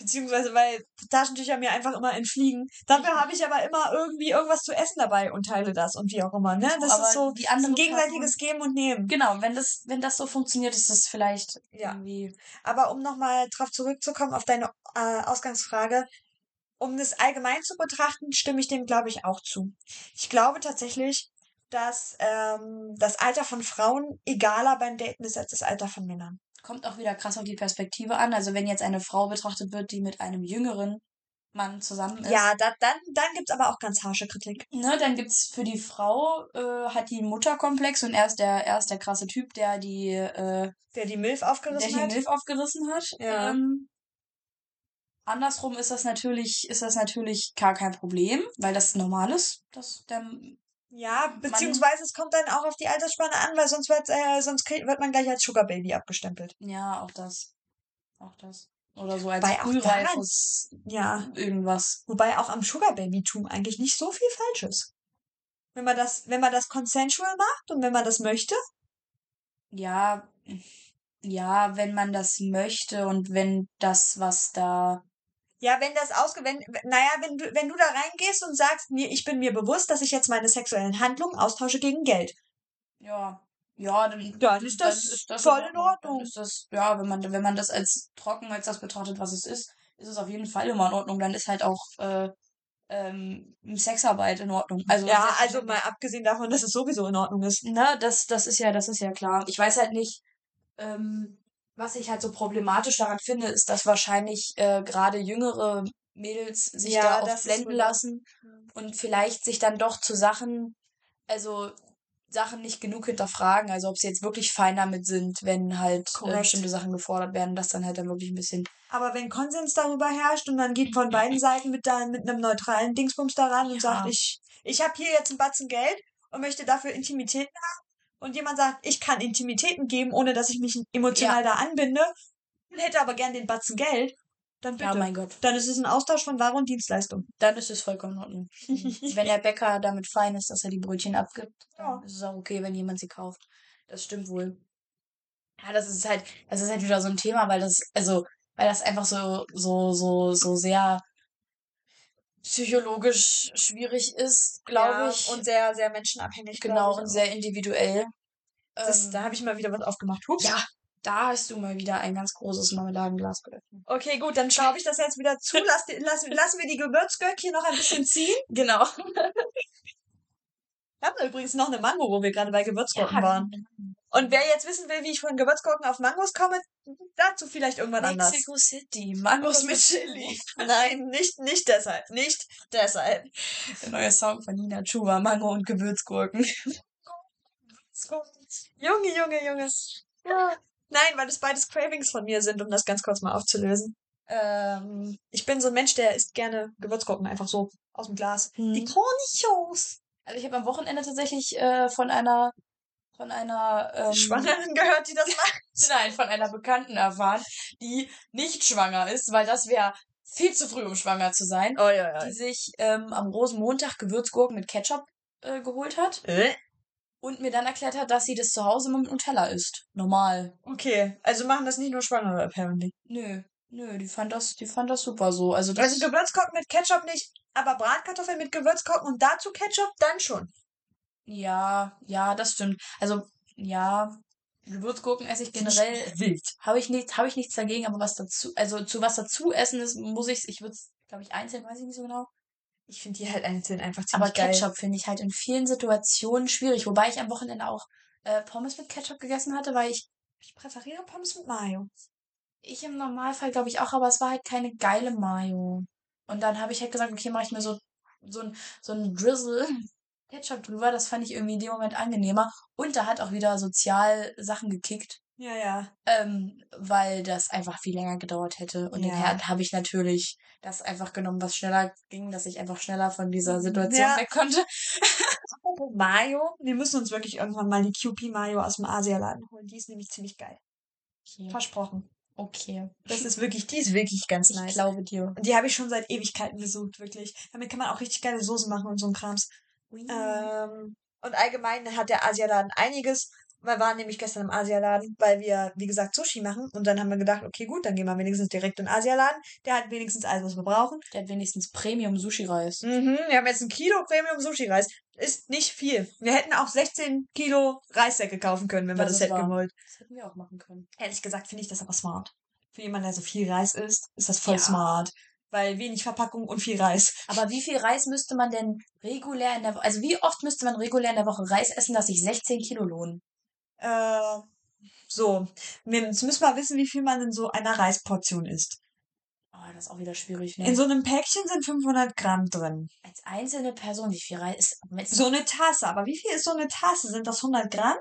Beziehungsweise, weil Taschentücher mir einfach immer entfliegen. Dafür habe ich aber immer irgendwie irgendwas zu essen dabei und teile das und wie auch immer, ne? Das aber ist so die ein gegenseitiges Person, Geben und Nehmen. Genau, wenn das, wenn das so funktioniert, ist das vielleicht ja. irgendwie. Aber um nochmal drauf zurückzukommen, auf deine äh, Ausgangsfrage, um das allgemein zu betrachten, stimme ich dem, glaube ich, auch zu. Ich glaube tatsächlich, dass ähm, das Alter von Frauen egaler beim Daten ist als das Alter von Männern kommt auch wieder krass auf die Perspektive an. Also wenn jetzt eine Frau betrachtet wird, die mit einem jüngeren Mann zusammen ist. Ja, da, dann, dann gibt's aber auch ganz harsche Kritik. Ne, dann gibt's für die Frau, äh, hat die einen Mutterkomplex und er ist der, er ist der krasse Typ, der die, äh, der die Milf aufgerissen der hat. Der die Milf aufgerissen hat. Ja. Ähm, andersrum ist das natürlich, ist das natürlich gar kein Problem, weil das normal ist, dass der ja, beziehungsweise man, es kommt dann auch auf die Altersspanne an, weil sonst wird, äh, sonst wird man gleich als Sugar Baby abgestempelt. Ja, auch das. Auch das. Oder so als frühreifes ja. irgendwas. Wobei auch am Sugar Baby-Tum eigentlich nicht so viel falsch ist. Wenn man das, wenn man das consensual macht und wenn man das möchte. Ja, ja, wenn man das möchte und wenn das, was da ja, wenn das ausge, wenn, naja, wenn du, wenn du da reingehst und sagst, mir, ich bin mir bewusst, dass ich jetzt meine sexuellen Handlungen austausche gegen Geld. Ja. Ja, dann, dann ist das, dann ist das voll in Ordnung. Ist das, ja, wenn man, wenn man das als trocken als das betrachtet, was es ist, ist es auf jeden Fall immer in Ordnung. Dann ist halt auch äh, ähm, Sexarbeit in Ordnung. Also ja, also mal abgesehen davon, dass es sowieso in Ordnung ist. Na, das, das ist ja, das ist ja klar. Ich weiß halt nicht, ähm, was ich halt so problematisch daran finde, ist, dass wahrscheinlich äh, gerade jüngere Mädels sich ja, da oft blenden lassen und vielleicht sich dann doch zu Sachen, also Sachen nicht genug hinterfragen, also ob sie jetzt wirklich fein damit sind, wenn halt äh, bestimmte Sachen gefordert werden, dass dann halt dann wirklich ein bisschen. Aber wenn Konsens darüber herrscht und man geht von beiden Seiten mit, da, mit einem neutralen Dingsbums daran ja. und sagt, ich, ich habe hier jetzt ein Batzen Geld und möchte dafür Intimitäten haben, und jemand sagt, ich kann Intimitäten geben, ohne dass ich mich emotional ja. da anbinde, hätte aber gern den Batzen Geld, dann bitte. Ja, mein Gott. Dann ist es ein Austausch von Ware und Dienstleistung. Dann ist es vollkommen in Ordnung. wenn der Bäcker damit fein ist, dass er die Brötchen abgibt, dann ja. ist es auch okay, wenn jemand sie kauft. Das stimmt wohl. Ja, das ist halt, das ist halt wieder so ein Thema, weil das, also, weil das einfach so, so, so, so sehr psychologisch schwierig ist, glaube ja, ich. Und sehr, sehr menschenabhängig. Genau, und sehr individuell. Das, ähm, da habe ich mal wieder was aufgemacht. Hups. Ja, da hast du mal wieder ein ganz großes Marmeladenglas geöffnet. Okay, gut, dann schraube ich das jetzt wieder zu. Lass, lass, lassen wir die Gewürzgürkchen noch ein bisschen ziehen. Genau. Wir haben übrigens noch eine Mango, wo wir gerade bei Gewürzgurken Ja, waren. Und wer jetzt wissen will, wie ich von Gewürzgurken auf Mangos komme, dazu vielleicht irgendwann anders. Mexico City, Mangos mit Chili. Nein, nicht, nicht deshalb. Nicht deshalb. Der neue Song von Nina Chuba, Mango und Gewürzgurken. Junge, Junge, Junge. Ja. Nein, weil das beides Cravings von mir sind, um das ganz kurz mal aufzulösen. Ähm, ich bin so ein Mensch, der isst gerne Gewürzgurken einfach so aus dem Glas. Hm. Die Cornichons. Also ich habe am Wochenende tatsächlich äh, von einer von einer ähm, Schwangeren gehört, die das macht. Nein, von einer Bekannten erfahren, die nicht schwanger ist, weil das wäre viel zu früh, um schwanger zu sein. Oh ja, ja. Die sich ähm, am Rosenmontag Gewürzgurken mit Ketchup äh, geholt hat Äh? und mir dann erklärt hat, dass sie das zu Hause mit Nutella isst. Normal. Okay, also machen das nicht nur Schwangere, apparently. Nö, nö, die fand das, die fand das super so. Also das, Also Gewürzgurken mit Ketchup nicht, aber Bratkartoffeln mit Gewürzgurken und dazu Ketchup, dann schon. Ja, ja, das stimmt. Also ja, Gewürzgurken esse ich generell Wild. habe ich nichts, habe ich nichts dagegen, aber was dazu, also zu was dazu essen ist, muss ich, ich würde es, glaube ich, einzeln, weiß ich nicht so genau. Ich finde die halt einzeln einfach ziemlich Aber geil. Ketchup finde ich halt in vielen Situationen schwierig, wobei ich am Wochenende auch äh, Pommes mit Ketchup gegessen hatte, weil ich Ich präferiere Pommes mit Mayo. ich im Normalfall glaube ich auch, aber es war halt keine geile Mayo. Und dann habe ich halt gesagt, okay, mache ich mir so so ein so ein Drizzle Ketchup drüber, das fand ich irgendwie in dem Moment angenehmer und da hat auch wieder sozial Sachen gekickt. Ja, ja. Ähm, weil das einfach viel länger gedauert hätte. Und Ja. den Herd habe ich natürlich das einfach genommen, was schneller ging, dass ich einfach schneller von dieser Situation Ja. weg konnte. Mayo. Wir müssen uns wirklich irgendwann mal die QP Mayo aus dem Asialaden holen. Die ist nämlich ziemlich geil. Okay. Versprochen. okay. Das ist wirklich, die ist wirklich ganz Ich nice. glaube dir. Und die habe ich schon seit Ewigkeiten gesucht, wirklich. Damit kann man auch richtig geile Soßen machen und so ein Krams. Ui. Ähm, und allgemein hat der Asialaden einiges. Wir waren nämlich gestern im Asialaden, weil wir, wie gesagt, Sushi machen. Und dann haben wir gedacht, okay, gut, dann gehen wir wenigstens direkt in den Asialaden. Der hat wenigstens alles, was wir brauchen. Der hat wenigstens Premium Sushi Reis. Mhm, wir haben jetzt ein Kilo Premium Sushi Reis. Ist nicht viel. Wir hätten auch 16 Kilo Reissäcke kaufen können, wenn wir Das das, ist hätten wahr. gewollt. Das hätten wir auch machen können. Ehrlich gesagt finde ich das aber smart. Für jemanden, der so viel Reis isst, ist das voll Ja. smart. Weil wenig Verpackung und viel Reis. Aber wie viel Reis müsste man denn regulär in der Woche, also wie oft müsste man regulär in der Woche Reis essen, dass sich 16 Kilo lohnen? Äh, so. Wir- Jetzt müssen wir wissen, wie viel man in so einer Reisportion isst. Oh, das ist auch wieder schwierig, ne? In so einem Päckchen sind 500 Gramm drin. Als einzelne Person, wie viel Reis ist, ist So eine Tasse. Aber wie viel ist so eine Tasse? Sind das 100 Gramm?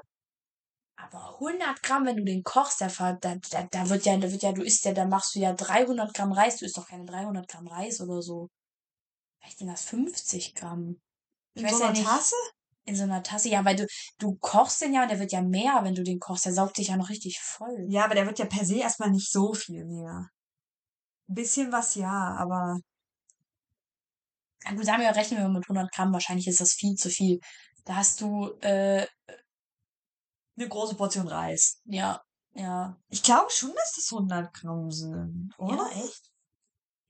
Aber 100 Gramm, wenn du den kochst, der da, da, da wird ja, da wird ja, du isst ja, da machst du ja 300 Gramm Reis. Du isst doch keine 300 Gramm Reis oder so. Vielleicht sind das 50 Gramm. Ich In so ja einer nicht. Tasse? In so einer Tasse, ja, weil du, du kochst den ja und der wird ja mehr, wenn du den kochst. Der saugt dich ja noch richtig voll. Ja, aber der wird ja per se erstmal nicht so viel mehr. Ein bisschen was ja, aber Na gut, sagen wir, rechnen wir mit 100 Gramm. Wahrscheinlich ist das viel zu viel. Da hast du, äh, eine große Portion Reis. ja, ja. Ich glaube schon, dass das 100 Gramm sind, oder? Ja, echt?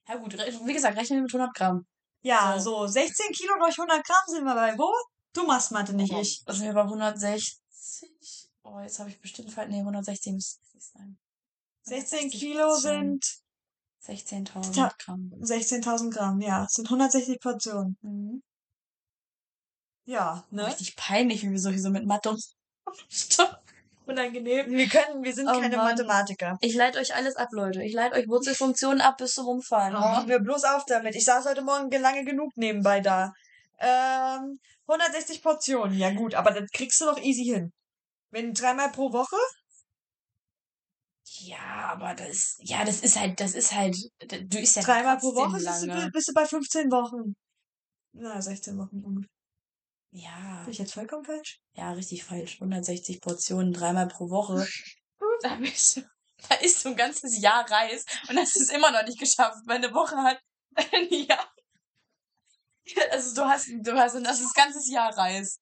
Ja gut, wie gesagt, rechnen wir mit 100 Gramm. Ja, So. so 16 Kilo durch 100 Gramm sind wir bei wo? Du machst Mathe, nicht Aber ich. Sind wir bei 160? Oh, jetzt habe ich bestimmt falsch. Nee, 160 müsste es sein. 16 160 Kilo sind 16.000 Ta- Gramm. 16.000 Gramm, ja. Sind 160 Portionen. Mhm. Ja, ne? Richtig peinlich, wie wir so hier so mit Mathe und Stopp. Unangenehm. Wir können, wir sind Oh keine Mann. Mathematiker. Ich leite euch alles ab, Leute. Ich leite euch Wurzelfunktionen ab bis zum Umfallen. Oh, hör bloß auf damit. Ich saß heute Morgen lange genug nebenbei da. Ähm, 160 Portionen. Ja gut, aber das kriegst du doch easy hin. Wenn dreimal pro Woche? Ja, aber das, ja, das ist halt, das ist halt, du isst ja Dreimal pro Woche bist du, bist du bei 15 Wochen. Na, 16 Wochen ungefähr. Ja, Bin ich jetzt vollkommen falsch? ja, richtig falsch. 160 Portionen, dreimal pro Woche. Da bist du, da isst du ein ganzes Jahr Reis und hast es immer noch nicht geschafft, weil eine Woche hat ein Jahr. Also du hast, du hast, das ist ein ganzes Jahr Reis.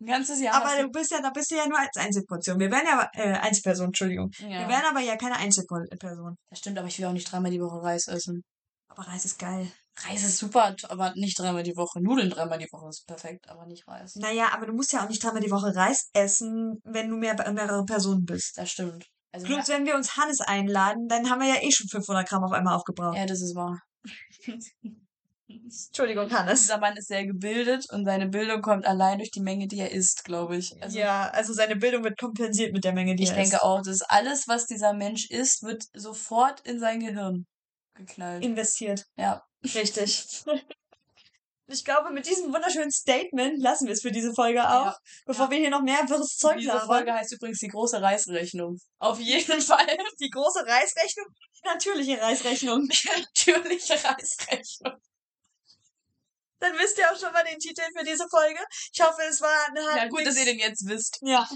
Ein ganzes Jahr Aber du bist ja, da bist du ja nur als Einzelportion. Wir wären ja, äh, Einzelperson, Entschuldigung. du, Wir ja. wären aber ja keine Einzelperson. Das stimmt, aber ich will auch nicht dreimal die Woche Reis essen. Aber Reis ist geil. Reis ist super, aber nicht dreimal die Woche. Nudeln dreimal die Woche ist perfekt, aber nicht Reis. Naja, aber du musst ja auch nicht dreimal die Woche Reis essen, wenn du mehr, mehrere Personen bist. Das stimmt. Also, Plus, wenn wir uns Hannes einladen, dann haben wir ja eh schon 500 Gramm auf einmal aufgebraucht. ja, das ist wahr. Entschuldigung, Hannes. Dieser Mann ist sehr gebildet und seine Bildung kommt allein durch die Menge, die er isst, glaube ich. Also ja, also seine Bildung wird kompensiert mit der Menge, die ich er denke isst. auch, dass alles, was dieser Mensch isst, wird sofort in sein Gehirn geknallt. investiert. ja. Richtig. Ich glaube, mit diesem wunderschönen Statement lassen wir es für diese Folge auch, Ja, bevor ja. wir hier noch mehr wirres Zeug Diese labern. Folge heißt übrigens die große Reisrechnung. Auf jeden Fall. Die große Reisrechnung, die natürliche Reisrechnung. Die natürliche Reisrechnung. Dann wisst ihr auch schon mal den Titel für diese Folge. Ich hoffe, es war eine halbwegs... Ja, gut, dass ihr den jetzt wisst. Ja.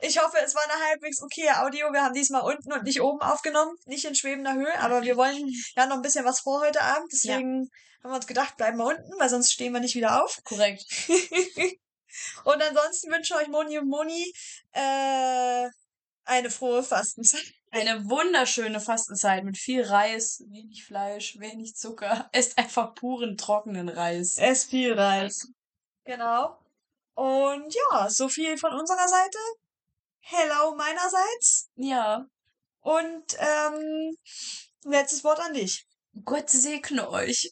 Ich hoffe, es war eine halbwegs okay Audio. Wir haben diesmal unten und nicht oben aufgenommen, nicht in schwebender Höhe, aber wir wollen ja noch ein bisschen was vor heute Abend. Deswegen haben wir uns gedacht, bleiben wir unten, weil sonst stehen wir nicht wieder auf. Korrekt. und ansonsten wünsche euch Moni und Moni äh, eine frohe Fastenzeit. Eine wunderschöne Fastenzeit mit viel Reis, wenig Fleisch, wenig Zucker. Esst einfach puren, trockenen Reis. Es viel Reis. Genau. Und ja, so viel von unserer Seite. Hello meinerseits. Ja. Und ähm, letztes Wort an dich. Gott segne euch.